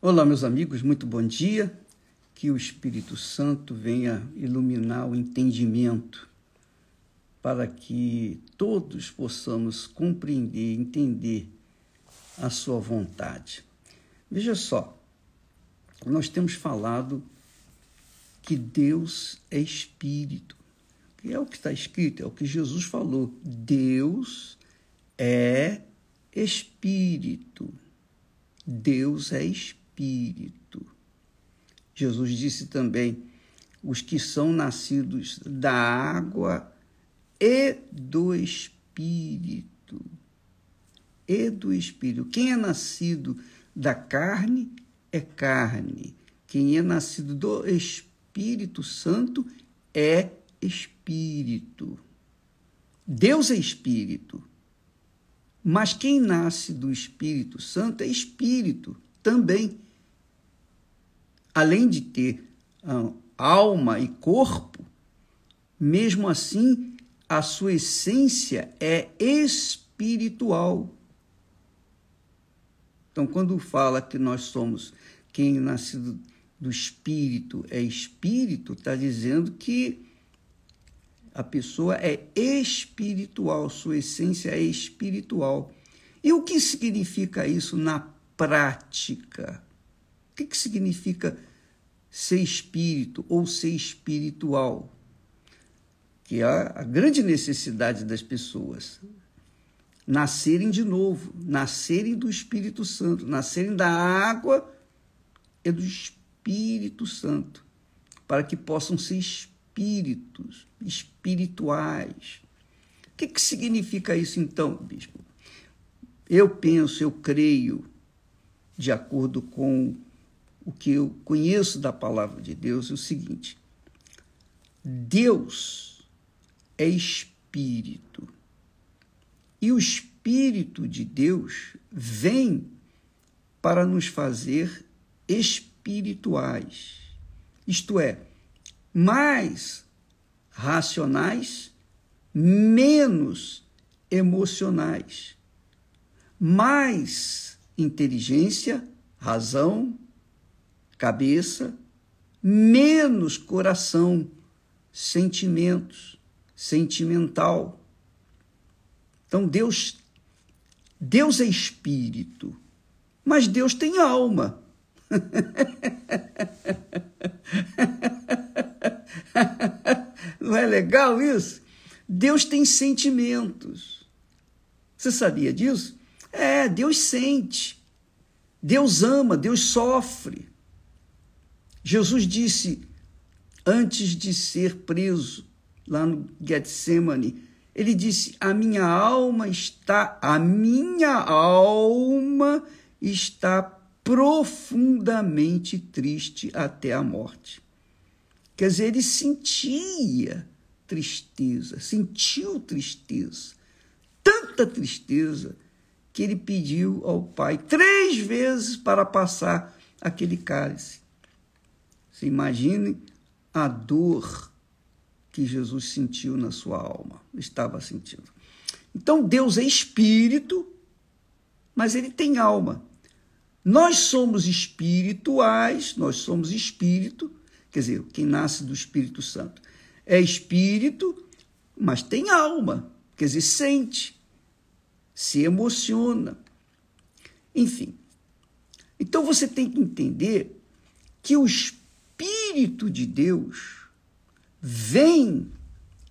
Olá, meus amigos, muito bom dia. Que o Espírito Santo venha iluminar o entendimento para que todos possamos compreender, entender a sua vontade. Veja só, nós temos falado que Deus é Espírito. É o que está escrito, é o que Jesus falou. Deus é Espírito. Deus é Espírito espírito. Jesus disse também: os que são nascidos da água e do espírito. E do espírito. Quem é nascido da carne é carne. Quem é nascido do Espírito Santo é espírito. Deus é espírito. Mas quem nasce do Espírito Santo é espírito também além de ter ah, alma e corpo, mesmo assim, a sua essência é espiritual. Então, quando fala que nós somos quem nascido do espírito é espírito, está dizendo que a pessoa é espiritual, sua essência é espiritual. E o que significa isso na prática? Que, que significa ser espírito ou ser espiritual, que é a grande necessidade das pessoas. Nascerem de novo, nascerem do Espírito Santo, nascerem da água e do Espírito Santo, para que possam ser espíritos, espirituais. O que, que significa isso então, bispo? Eu penso, eu creio, de acordo com o que eu conheço da palavra de Deus é o seguinte: Deus é espírito. E o espírito de Deus vem para nos fazer espirituais. Isto é, mais racionais, menos emocionais. Mais inteligência, razão, cabeça, menos coração, sentimentos, sentimental. Então Deus Deus é espírito, mas Deus tem alma. Não é legal isso? Deus tem sentimentos. Você sabia disso? É, Deus sente. Deus ama, Deus sofre. Jesus disse, antes de ser preso, lá no Getsemane, ele disse: A minha alma está, a minha alma está profundamente triste até a morte. Quer dizer, ele sentia tristeza, sentiu tristeza, tanta tristeza que ele pediu ao Pai três vezes para passar aquele cálice. Você imagine a dor que Jesus sentiu na sua alma, estava sentindo. Então Deus é espírito, mas ele tem alma. Nós somos espirituais, nós somos espírito, quer dizer, quem nasce do Espírito Santo é espírito, mas tem alma, quer dizer, sente, se emociona. Enfim. Então você tem que entender que o espírito Espírito de Deus vem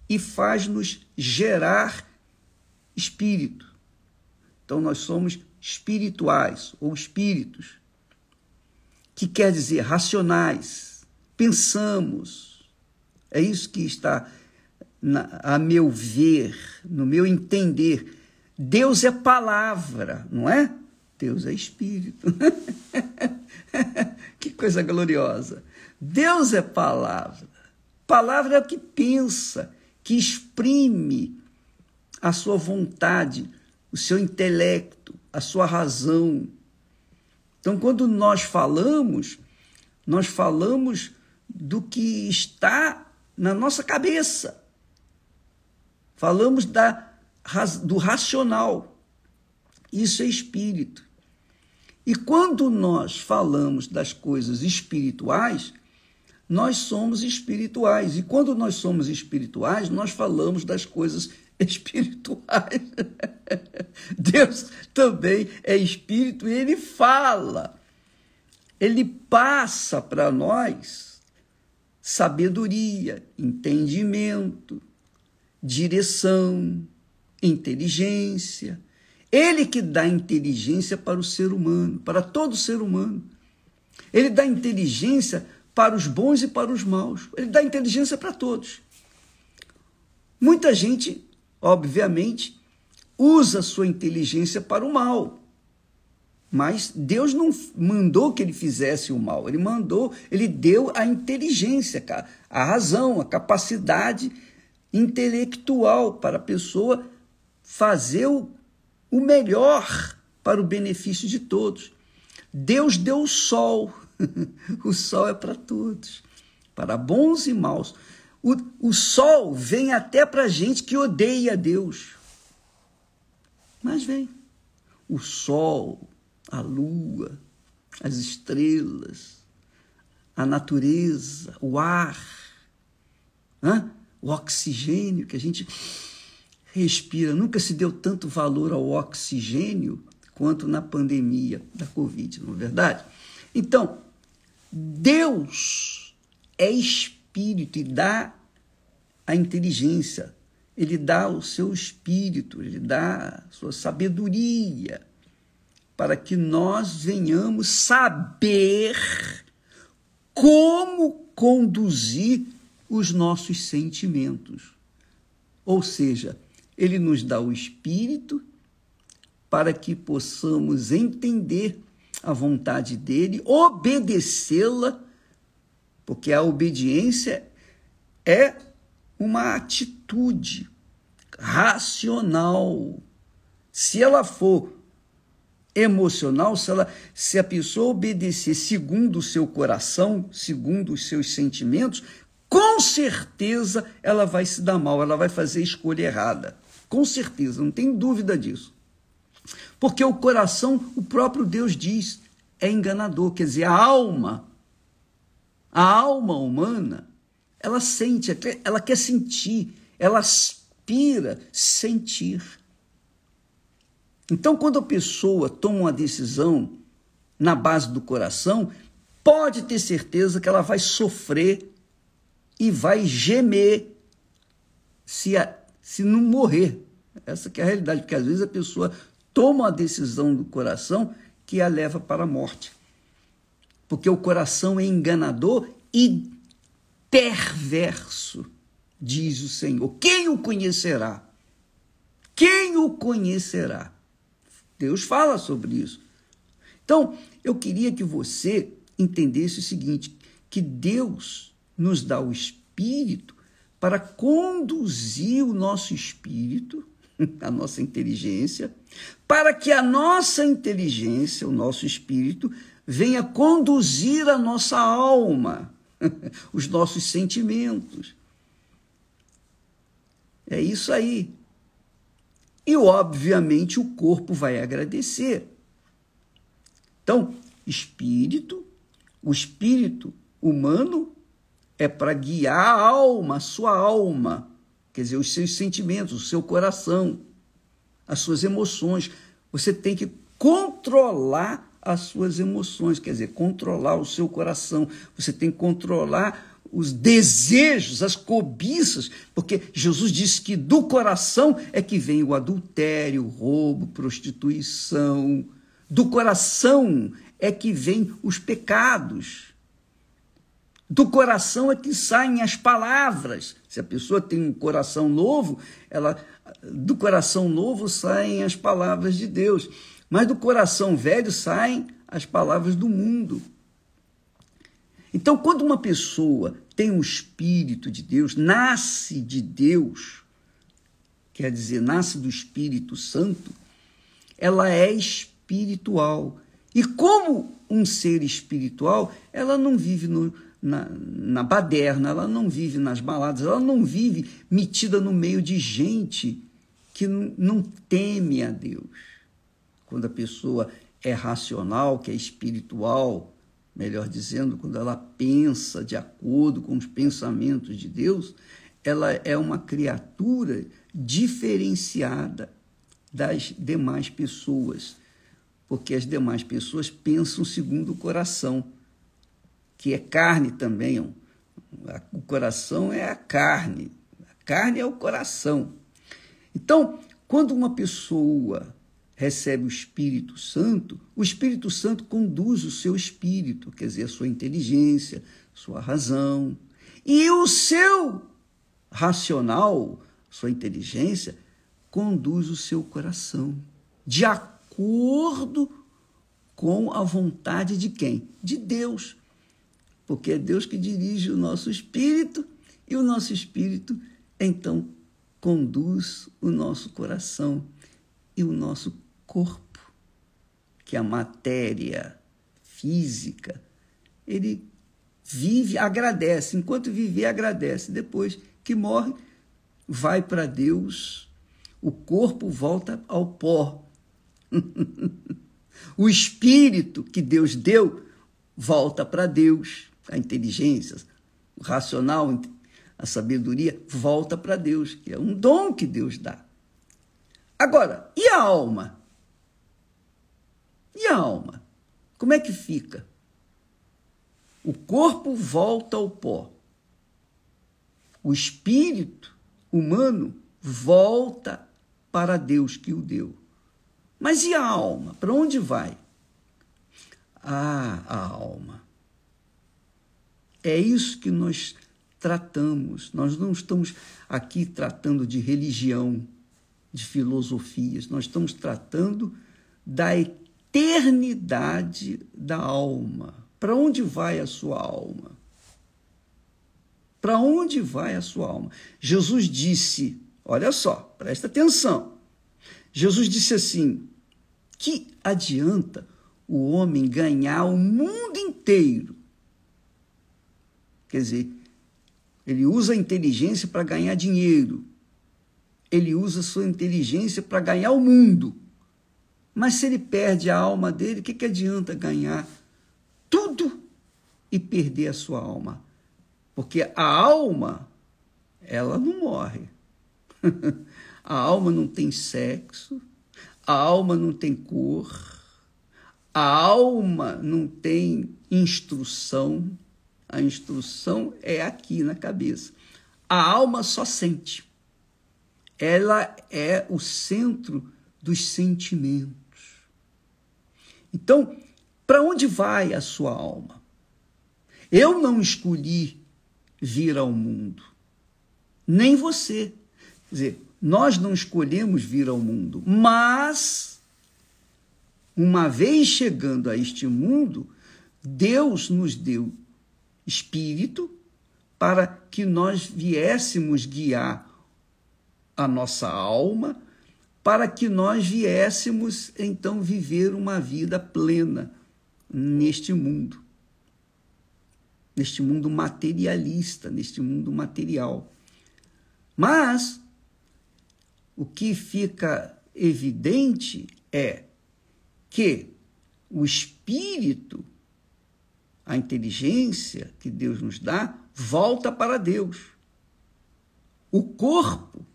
e faz-nos gerar espírito. Então nós somos espirituais ou espíritos, que quer dizer racionais, pensamos. É isso que está, na, a meu ver, no meu entender. Deus é palavra, não é? Deus é espírito. que coisa gloriosa. Deus é palavra. Palavra é o que pensa, que exprime a sua vontade, o seu intelecto, a sua razão. Então, quando nós falamos, nós falamos do que está na nossa cabeça. Falamos da, do racional. Isso é espírito. E quando nós falamos das coisas espirituais, nós somos espirituais. E quando nós somos espirituais, nós falamos das coisas espirituais. Deus também é espírito e ele fala. Ele passa para nós sabedoria, entendimento, direção, inteligência. Ele que dá inteligência para o ser humano, para todo ser humano. Ele dá inteligência para os bons e para os maus. Ele dá inteligência para todos. Muita gente, obviamente, usa sua inteligência para o mal. Mas Deus não mandou que ele fizesse o mal, ele mandou, ele deu a inteligência, a razão, a capacidade intelectual para a pessoa fazer o, melhor para o benefício de todos. Deus deu o sol, o sol é para todos, para bons e maus. O, o sol vem até para gente que odeia Deus. Mas vem. O sol, a lua, as estrelas, a natureza, o ar, o oxigênio que a gente respira. Nunca se deu tanto valor ao oxigênio quanto na pandemia da Covid, não é verdade? Então, Deus é espírito e dá a inteligência, ele dá o seu espírito, ele dá a sua sabedoria para que nós venhamos saber como conduzir os nossos sentimentos. Ou seja, ele nos dá o espírito para que possamos entender a vontade dele, obedecê-la, porque a obediência é uma atitude racional. Se ela for emocional, se, ela, se a pessoa obedecer segundo o seu coração, segundo os seus sentimentos, com certeza ela vai se dar mal, ela vai fazer escolha errada. Com certeza, não tem dúvida disso. Porque o coração, o próprio Deus diz, é enganador. Quer dizer, a alma, a alma humana, ela sente, ela quer sentir, ela aspira sentir. Então, quando a pessoa toma uma decisão na base do coração, pode ter certeza que ela vai sofrer e vai gemer se, a, se não morrer. Essa é a realidade, porque às vezes a pessoa toma uma decisão do coração que a leva para a morte. Porque o coração é enganador e perverso, diz o Senhor. Quem o conhecerá? Quem o conhecerá? Deus fala sobre isso. Então, eu queria que você entendesse o seguinte: que Deus nos dá o espírito para conduzir o nosso espírito, a nossa inteligência, para que a nossa inteligência, o nosso espírito, venha conduzir a nossa alma, os nossos sentimentos. É isso aí. E, obviamente, o corpo vai agradecer. Então, espírito, o espírito humano é para guiar a alma, a sua alma, quer dizer, os seus sentimentos, o seu coração, as suas emoções. Você tem que controlar as suas emoções, quer dizer, controlar o seu coração. Você tem que controlar os desejos, as cobiças, porque Jesus disse que do coração é que vem o adultério, o roubo, prostituição. Do coração é que vem os pecados. Do coração é que saem as palavras. Se a pessoa tem um coração novo, ela do coração novo saem as palavras de Deus, mas do coração velho saem as palavras do mundo. Então, quando uma pessoa tem o um Espírito de Deus, nasce de Deus, quer dizer, nasce do Espírito Santo, ela é espiritual. E como um ser espiritual, ela não vive no, na, na baderna, ela não vive nas baladas, ela não vive metida no meio de gente que não, teme a Deus. Quando a pessoa é racional, que é espiritual, melhor dizendo, quando ela pensa de acordo com os pensamentos de Deus, ela é uma criatura diferenciada das demais pessoas, porque as demais pessoas pensam segundo o coração, que é carne também. O coração é a carne, a carne é o coração. Então, quando uma pessoa recebe o Espírito Santo, o Espírito Santo conduz o seu espírito, quer dizer, a sua inteligência, sua razão. E o seu racional, sua inteligência, conduz o seu coração, de acordo com a vontade de quem? De Deus. Porque é Deus que dirige o nosso espírito e o nosso espírito, então, conduz o nosso coração e o nosso corpo, que a matéria física, ele vive, agradece, enquanto viver, agradece. Depois que morre, vai para Deus, o corpo volta ao pó. o espírito que Deus deu volta para Deus, a inteligência, o racional, a sabedoria volta para Deus, que é um dom que Deus dá. Agora, e a alma? E a alma? Como é que fica? O corpo volta ao pó. O espírito humano volta para Deus que o deu. Mas e a alma? Para onde vai? Ah, a alma. É isso que nós tratamos. Nós não estamos aqui tratando de religião, de filosofias. Nós estamos tratando da eternidade da alma. Para onde vai a sua alma? Para onde vai a sua alma? Jesus disse, olha só, presta atenção. Jesus disse assim: que adianta o homem ganhar o mundo inteiro? Quer dizer, ele usa a inteligência para ganhar dinheiro. Ele usa a sua inteligência para ganhar o mundo. Mas se ele perde a alma dele, o que, que adianta ganhar tudo e perder a sua alma? Porque a alma, ela não morre. a alma não tem sexo, a alma não tem cor, a alma não tem instrução. A instrução é aqui na cabeça. A alma só sente. Ela é o centro dos sentimentos. Então, para onde vai a sua alma? Eu não escolhi vir ao mundo, nem você. Quer dizer, nós não escolhemos vir ao mundo, mas, uma vez chegando a este mundo, Deus nos deu espírito para que nós viéssemos guiar a nossa alma para que nós viéssemos então viver uma vida plena neste mundo, neste mundo materialista, neste mundo material. Mas o que fica evidente é que o espírito, a inteligência que Deus nos dá, volta para Deus. O corpo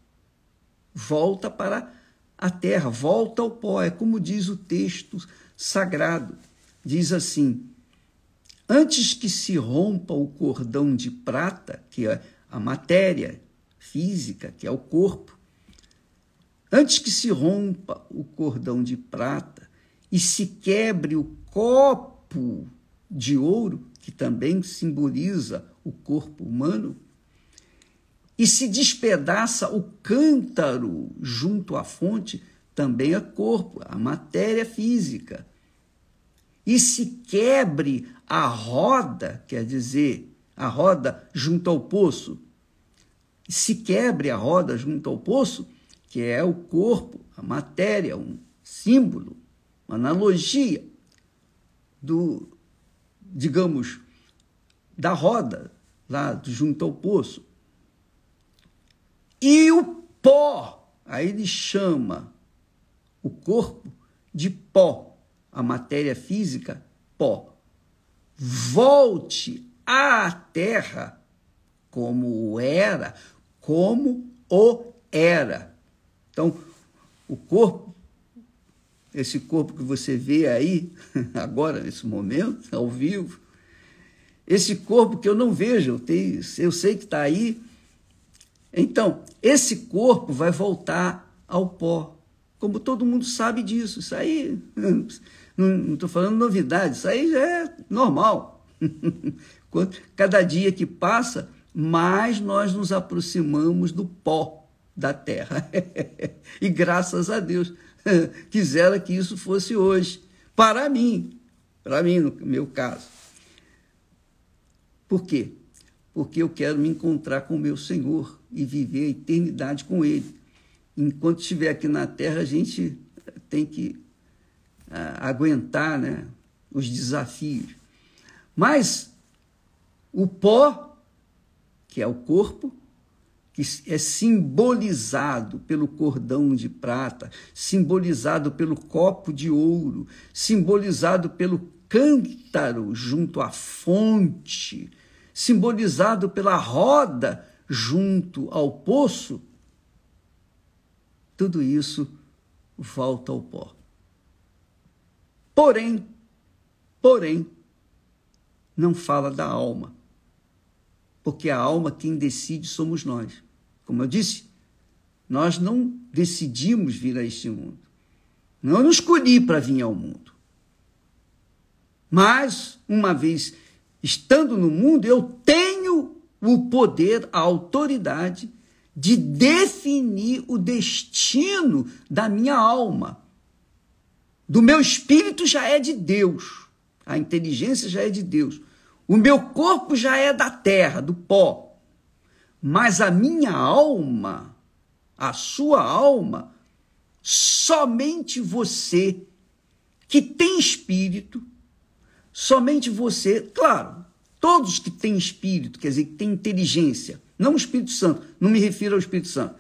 volta para a terra, volta ao pó. É como diz o texto sagrado. Diz assim: Antes que se rompa o cordão de prata, que é a matéria física, que é o corpo, antes que se rompa o cordão de prata e se quebre o copo de ouro, que também simboliza o corpo humano, e se despedaça o cântaro junto à fonte, também é corpo, a matéria física. E se quebre a roda, quer dizer, a roda junto ao poço, se quebre a roda junto ao poço, que é o corpo, a matéria, um símbolo, uma analogia do, digamos, da roda lá junto ao poço. E o pó, aí ele chama o corpo de pó, a matéria física, pó. Volte à terra como era, como o era. Então, o corpo, esse corpo que você vê aí, agora, nesse momento, ao vivo, esse corpo que eu não vejo, eu, tenho, eu sei que está aí. Então, esse corpo vai voltar ao pó. Como todo mundo sabe disso. Isso aí, não estou falando novidade, isso aí já é normal. Cada dia que passa, mais nós nos aproximamos do pó da terra. e graças a Deus, quisera que isso fosse hoje, para mim, para mim, no meu caso. Por quê? Porque eu quero me encontrar com o meu Senhor e viver a eternidade com Ele. Enquanto estiver aqui na terra, a gente tem que uh, aguentar né, os desafios. Mas o pó que é o corpo, que é simbolizado pelo cordão de prata, simbolizado pelo copo de ouro, simbolizado pelo cântaro junto à fonte, simbolizado pela roda junto ao poço, tudo isso volta ao pó. Porém, porém, não fala da alma porque a alma quem decide somos nós. Como eu disse, nós não decidimos vir a este mundo. Não nos escolhi para vir ao mundo. Mas, uma vez estando no mundo, eu tenho o poder, a autoridade de definir o destino da minha alma. Do meu espírito já é de Deus. A inteligência já é de Deus. O meu corpo já é da terra, do pó. Mas a minha alma, a sua alma, somente você que tem espírito, somente você, claro, todos que têm espírito, quer dizer, que têm inteligência, não o Espírito Santo, não me refiro ao Espírito Santo,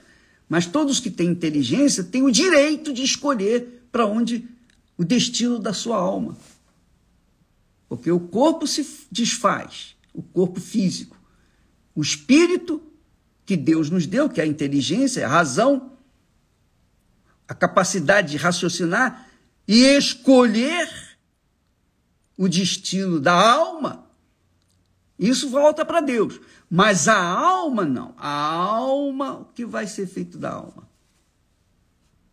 mas todos que têm inteligência têm o direito de escolher para onde o destino da sua alma. Porque o corpo se desfaz, o corpo físico. O espírito que Deus nos deu, que é a inteligência, a razão, a capacidade de raciocinar e escolher o destino da alma, isso volta para Deus. Mas a alma não. A alma, o que vai ser feito da alma?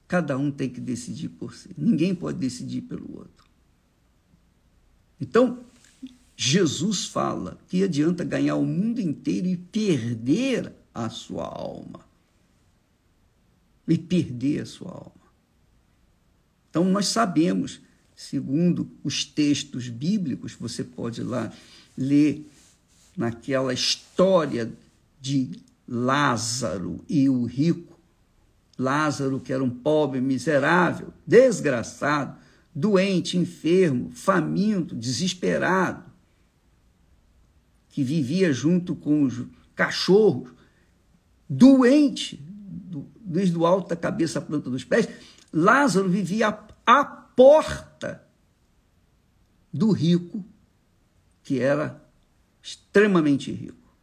Cada um tem que decidir por si. Ninguém pode decidir pelo outro. Então, Jesus fala que adianta ganhar o mundo inteiro e perder a sua alma. E perder a sua alma. Então, nós sabemos, segundo os textos bíblicos, você pode lá ler naquela história de Lázaro e o rico. Lázaro, que era um pobre, miserável, desgraçado, doente, enfermo, faminto, desesperado, que vivia junto com os cachorros, doente, desde o alto da cabeça à planta dos pés, Lázaro vivia à porta do rico, que era extremamente rico,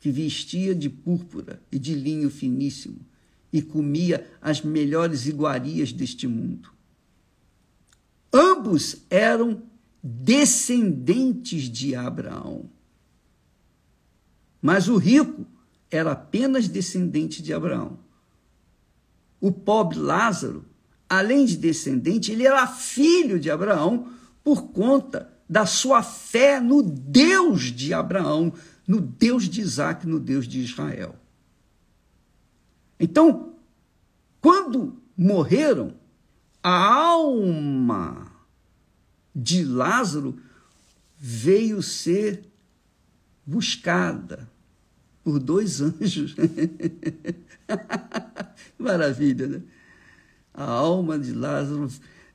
que vestia de púrpura e de linho finíssimo e comia as melhores iguarias deste mundo. Ambos eram descendentes de Abraão. Mas o rico era apenas descendente de Abraão. O pobre Lázaro, além de descendente, ele era filho de Abraão por conta da sua fé no Deus de Abraão, no Deus de Isaac, no Deus de Israel. Então, quando morreram, a alma de Lázaro veio ser buscada por dois anjos. Maravilha, né? A alma de Lázaro,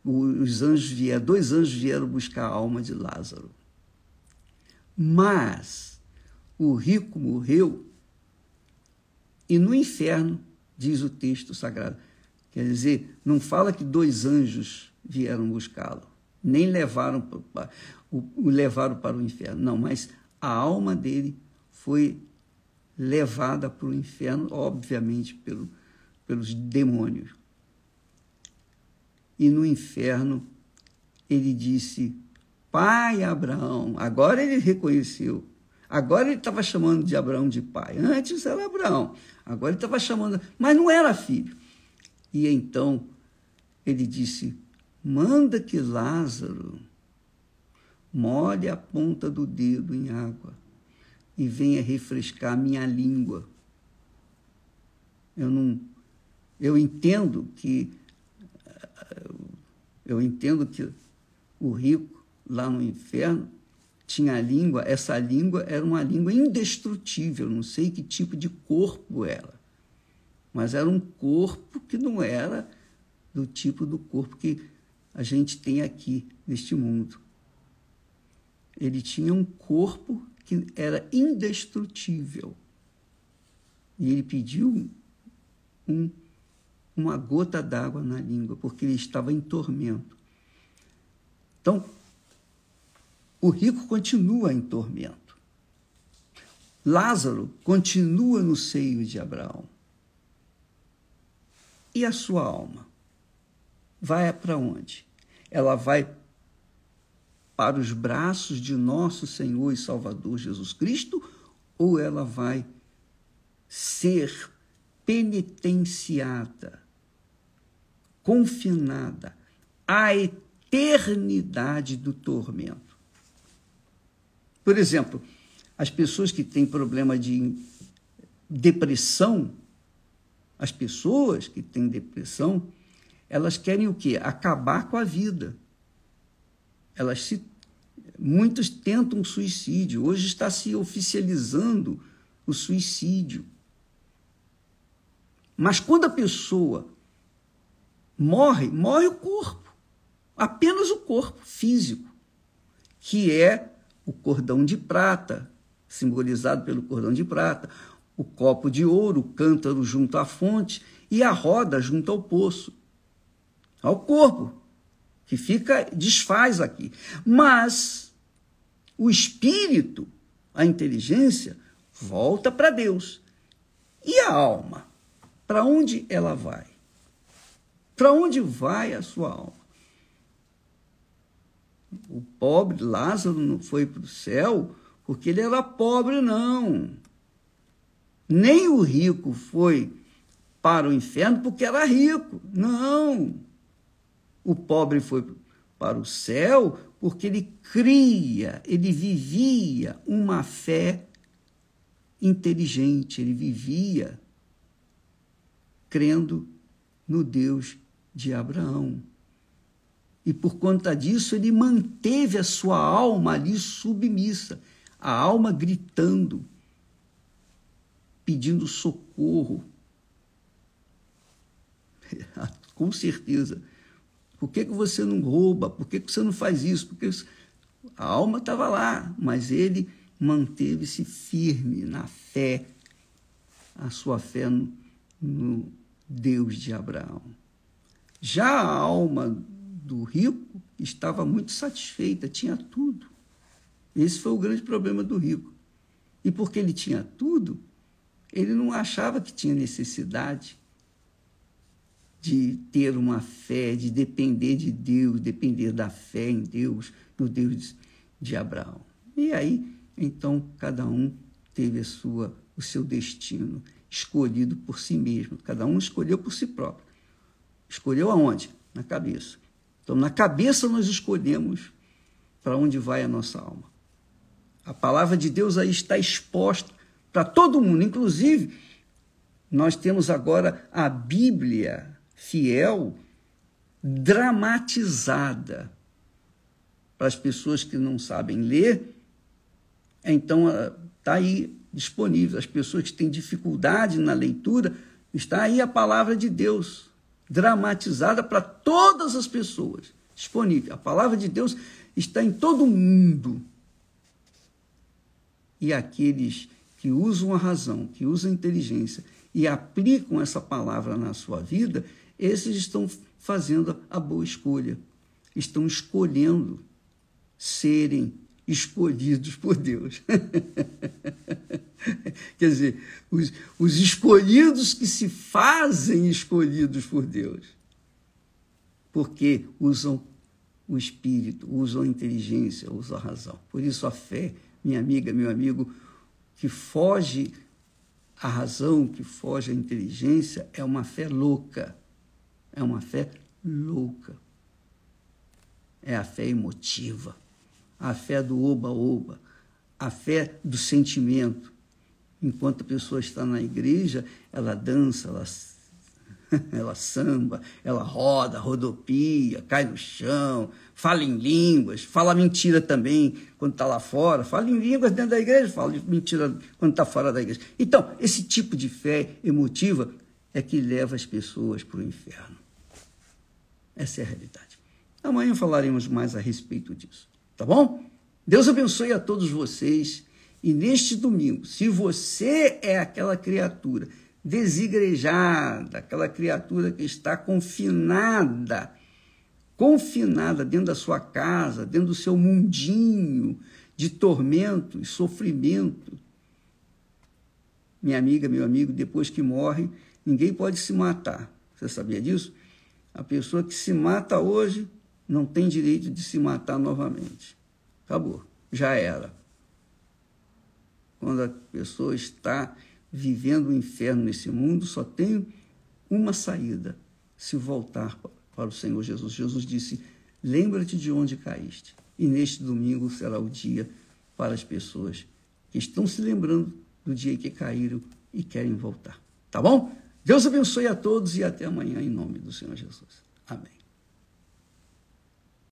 os anjos vieram, dois anjos vieram buscar a alma de Lázaro. Mas o rico morreu e no inferno, diz o texto sagrado, Quer dizer, não fala que dois anjos vieram buscá-lo, nem levaram o, levaram para o inferno. Não, mas a alma dele foi levada para o inferno, obviamente pelo, pelos demônios. E no inferno ele disse: Pai Abraão. Agora ele reconheceu. Agora ele estava chamando de Abraão de pai. Antes era Abraão. Agora ele estava chamando, mas não era filho. E então ele disse: Manda que Lázaro molhe a ponta do dedo em água e venha refrescar minha língua. Eu não eu entendo que eu entendo que o rico lá no inferno tinha a língua, essa língua era uma língua indestrutível, não sei que tipo de corpo era. Mas era um corpo que não era do tipo do corpo que a gente tem aqui neste mundo. Ele tinha um corpo que era indestrutível. E ele pediu um, uma gota d'água na língua, porque ele estava em tormento. Então, o rico continua em tormento. Lázaro continua no seio de Abraão. E a sua alma? Vai para onde? Ela vai para os braços de nosso Senhor e Salvador Jesus Cristo ou ela vai ser penitenciada, confinada à eternidade do tormento? Por exemplo, as pessoas que têm problema de depressão, as pessoas que têm depressão, elas querem o quê? Acabar com a vida elas se muitos tentam suicídio. Hoje está se oficializando o suicídio. Mas quando a pessoa morre, morre o corpo. Apenas o corpo físico, que é o cordão de prata, simbolizado pelo cordão de prata, o copo de ouro, o cântaro junto à fonte e a roda junto ao poço. Ao corpo, que fica desfaz aqui. Mas o espírito, a inteligência, volta para Deus. E a alma? Para onde ela vai? Para onde vai a sua alma? O pobre Lázaro não foi para o céu porque ele era pobre, não. Nem o rico foi para o inferno porque era rico. Não. O pobre foi para o céu porque ele cria, ele vivia uma fé inteligente, ele vivia crendo no Deus de Abraão. E por conta disso, ele manteve a sua alma ali submissa, a alma gritando, pedindo socorro. Com certeza por que, que você não rouba? Por que, que você não faz isso? Porque a alma estava lá, mas ele manteve-se firme na fé, a sua fé no, no Deus de Abraão. Já a alma do rico estava muito satisfeita, tinha tudo. Esse foi o grande problema do rico. E porque ele tinha tudo, ele não achava que tinha necessidade de ter uma fé, de depender de Deus, depender da fé em Deus, no Deus de Abraão. E aí, então, cada um teve a sua, o seu destino escolhido por si mesmo. Cada um escolheu por si próprio. Escolheu aonde? Na cabeça. Então, na cabeça nós escolhemos para onde vai a nossa alma. A palavra de Deus aí está exposta para todo mundo, inclusive nós temos agora a Bíblia fiel, dramatizada. Para as pessoas que não sabem ler, então está ah, aí disponível. As pessoas que têm dificuldade na leitura, está aí a palavra de Deus, dramatizada para todas as pessoas, disponível. A palavra de Deus está em todo mundo. E aqueles que usam a razão, que usam a inteligência e aplicam essa palavra na sua vida, esses estão fazendo a boa escolha, estão escolhendo serem escolhidos por Deus. Quer dizer, os, os escolhidos que se fazem escolhidos por Deus, porque usam o espírito, usam a inteligência, usam a razão. Por isso a fé, minha amiga, meu amigo, que foge à razão, que foge à inteligência, é uma fé louca. É uma fé louca. É a fé emotiva, a fé do oba-oba, a fé do sentimento. Enquanto a pessoa está na igreja, ela dança, ela ela samba, ela roda, rodopia, cai no chão, fala em línguas, fala mentira também quando está lá fora, fala em línguas dentro da igreja, fala mentira quando está fora da igreja. Então, esse tipo de fé emotiva é que leva as pessoas para o inferno. Essa é a realidade. Amanhã falaremos mais a respeito disso, tá bom? Deus abençoe a todos vocês. E neste domingo, se você é aquela criatura desigrejada, aquela criatura que está confinada, confinada dentro da sua casa, dentro do seu mundinho de tormento e sofrimento. Minha amiga, meu amigo, depois que morre, ninguém pode se matar. Você sabia disso? A pessoa que se mata hoje não tem direito de se matar novamente. Acabou, já era. Quando a pessoa está vivendo o inferno nesse mundo, só tem uma saída: se voltar para o Senhor Jesus. Jesus disse: Lembra-te de onde caíste. E neste domingo será o dia para as pessoas que estão se lembrando do dia que caíram e querem voltar. Tá bom? Deus abençoe a todos e até amanhã, em nome do Senhor Jesus. Amém.